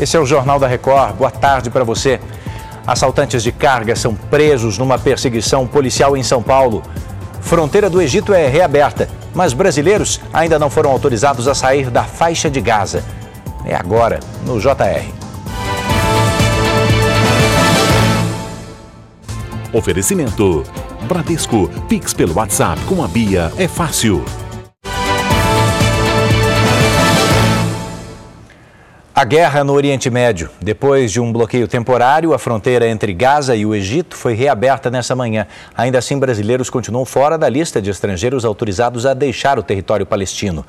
Esse é o Jornal da Record. Boa tarde para você. Assaltantes de carga são presos numa perseguição policial em São Paulo. Fronteira do Egito é reaberta, mas brasileiros ainda não foram autorizados a sair da faixa de Gaza. É agora, no JR. Oferecimento: Bradesco, Pix pelo WhatsApp com a Bia é fácil. A guerra no Oriente Médio. Depois de um bloqueio temporário, a fronteira entre Gaza e o Egito foi reaberta nessa manhã. Ainda assim, brasileiros continuam fora da lista de estrangeiros autorizados a deixar o território palestino.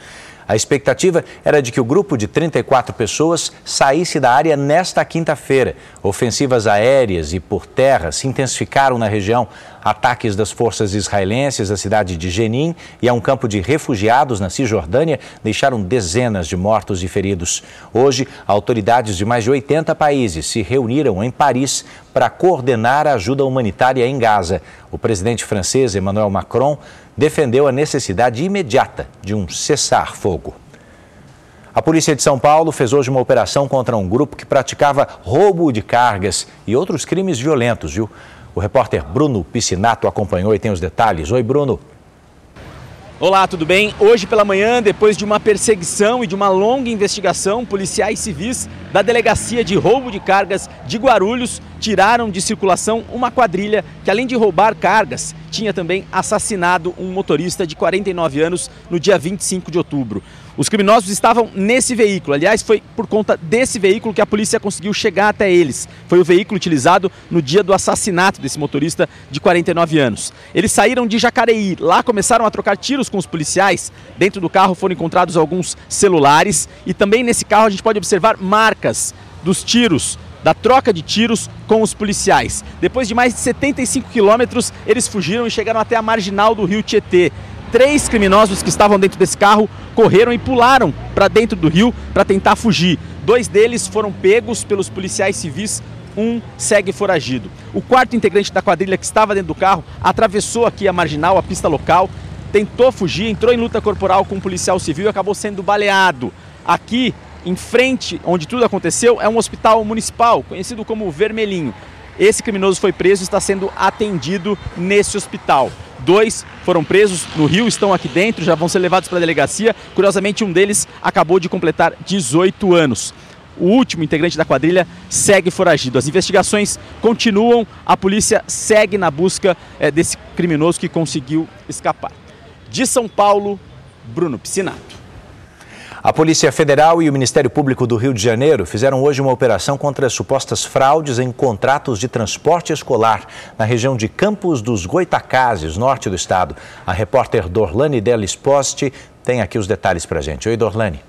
A expectativa era de que o grupo de 34 pessoas saísse da área nesta quinta-feira. Ofensivas aéreas e por terra se intensificaram na região. Ataques das forças israelenses à cidade de Jenin e a um campo de refugiados na Cisjordânia deixaram dezenas de mortos e feridos. Hoje, autoridades de mais de 80 países se reuniram em Paris para coordenar a ajuda humanitária em Gaza. O presidente francês Emmanuel Macron defendeu a necessidade imediata de um cessar-fogo. A polícia de São Paulo fez hoje uma operação contra um grupo que praticava roubo de cargas e outros crimes violentos, viu? O repórter Bruno Piscinato acompanhou e tem os detalhes. Oi, Bruno. Olá, tudo bem? Hoje pela manhã, depois de uma perseguição e de uma longa investigação, policiais civis da Delegacia de Roubo de Cargas de Guarulhos tiraram de circulação uma quadrilha que, além de roubar cargas, tinha também assassinado um motorista de 49 anos no dia 25 de outubro. Os criminosos estavam nesse veículo. Aliás, foi por conta desse veículo que a polícia conseguiu chegar até eles. Foi o veículo utilizado no dia do assassinato desse motorista de 49 anos. Eles saíram de Jacareí. Lá começaram a trocar tiros com os policiais. Dentro do carro foram encontrados alguns celulares e também nesse carro a gente pode observar marcas dos tiros da troca de tiros com os policiais. Depois de mais de 75 quilômetros, eles fugiram e chegaram até a marginal do rio Tietê três criminosos que estavam dentro desse carro correram e pularam para dentro do rio para tentar fugir. Dois deles foram pegos pelos policiais civis, um segue foragido. O quarto integrante da quadrilha que estava dentro do carro atravessou aqui a marginal, a pista local, tentou fugir, entrou em luta corporal com um policial civil e acabou sendo baleado. Aqui, em frente, onde tudo aconteceu, é um hospital municipal, conhecido como Vermelhinho. Esse criminoso foi preso e está sendo atendido nesse hospital. Dois foram presos no Rio, estão aqui dentro, já vão ser levados para a delegacia. Curiosamente, um deles acabou de completar 18 anos. O último integrante da quadrilha segue foragido. As investigações continuam, a polícia segue na busca é, desse criminoso que conseguiu escapar. De São Paulo, Bruno Piscinato. A Polícia Federal e o Ministério Público do Rio de Janeiro fizeram hoje uma operação contra as supostas fraudes em contratos de transporte escolar na região de Campos dos Goitacazes, norte do estado. A repórter Dorlane Delis Poste tem aqui os detalhes para gente. Oi, Dorlane.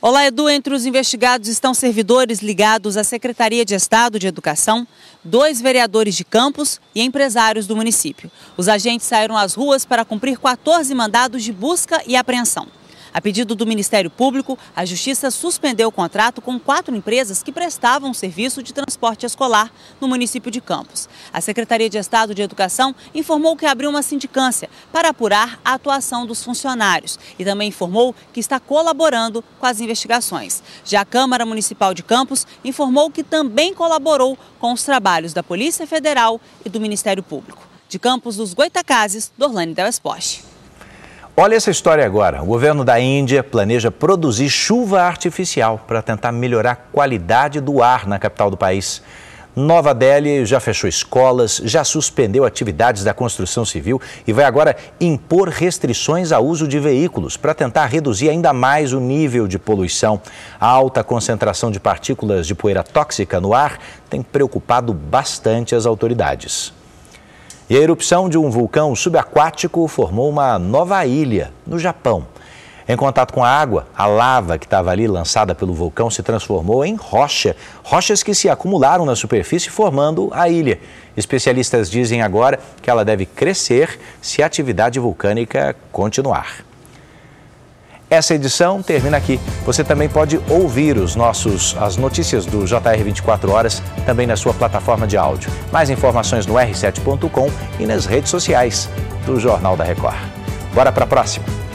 Olá, Edu. Entre os investigados estão servidores ligados à Secretaria de Estado de Educação, dois vereadores de Campos e empresários do município. Os agentes saíram às ruas para cumprir 14 mandados de busca e apreensão. A pedido do Ministério Público, a Justiça suspendeu o contrato com quatro empresas que prestavam serviço de transporte escolar no município de Campos. A Secretaria de Estado de Educação informou que abriu uma sindicância para apurar a atuação dos funcionários e também informou que está colaborando com as investigações. Já a Câmara Municipal de Campos informou que também colaborou com os trabalhos da Polícia Federal e do Ministério Público. De Campos dos Goitacazes, Dorlane Del Espoche. Olha essa história agora. O governo da Índia planeja produzir chuva artificial para tentar melhorar a qualidade do ar na capital do país. Nova Delhi já fechou escolas, já suspendeu atividades da construção civil e vai agora impor restrições ao uso de veículos para tentar reduzir ainda mais o nível de poluição. A alta concentração de partículas de poeira tóxica no ar tem preocupado bastante as autoridades. E a erupção de um vulcão subaquático formou uma nova ilha no Japão. Em contato com a água, a lava que estava ali lançada pelo vulcão se transformou em rocha, rochas que se acumularam na superfície formando a ilha. Especialistas dizem agora que ela deve crescer se a atividade vulcânica continuar. Essa edição termina aqui. Você também pode ouvir os nossos, as notícias do JR 24 Horas também na sua plataforma de áudio. Mais informações no r7.com e nas redes sociais do Jornal da Record. Bora para a próxima!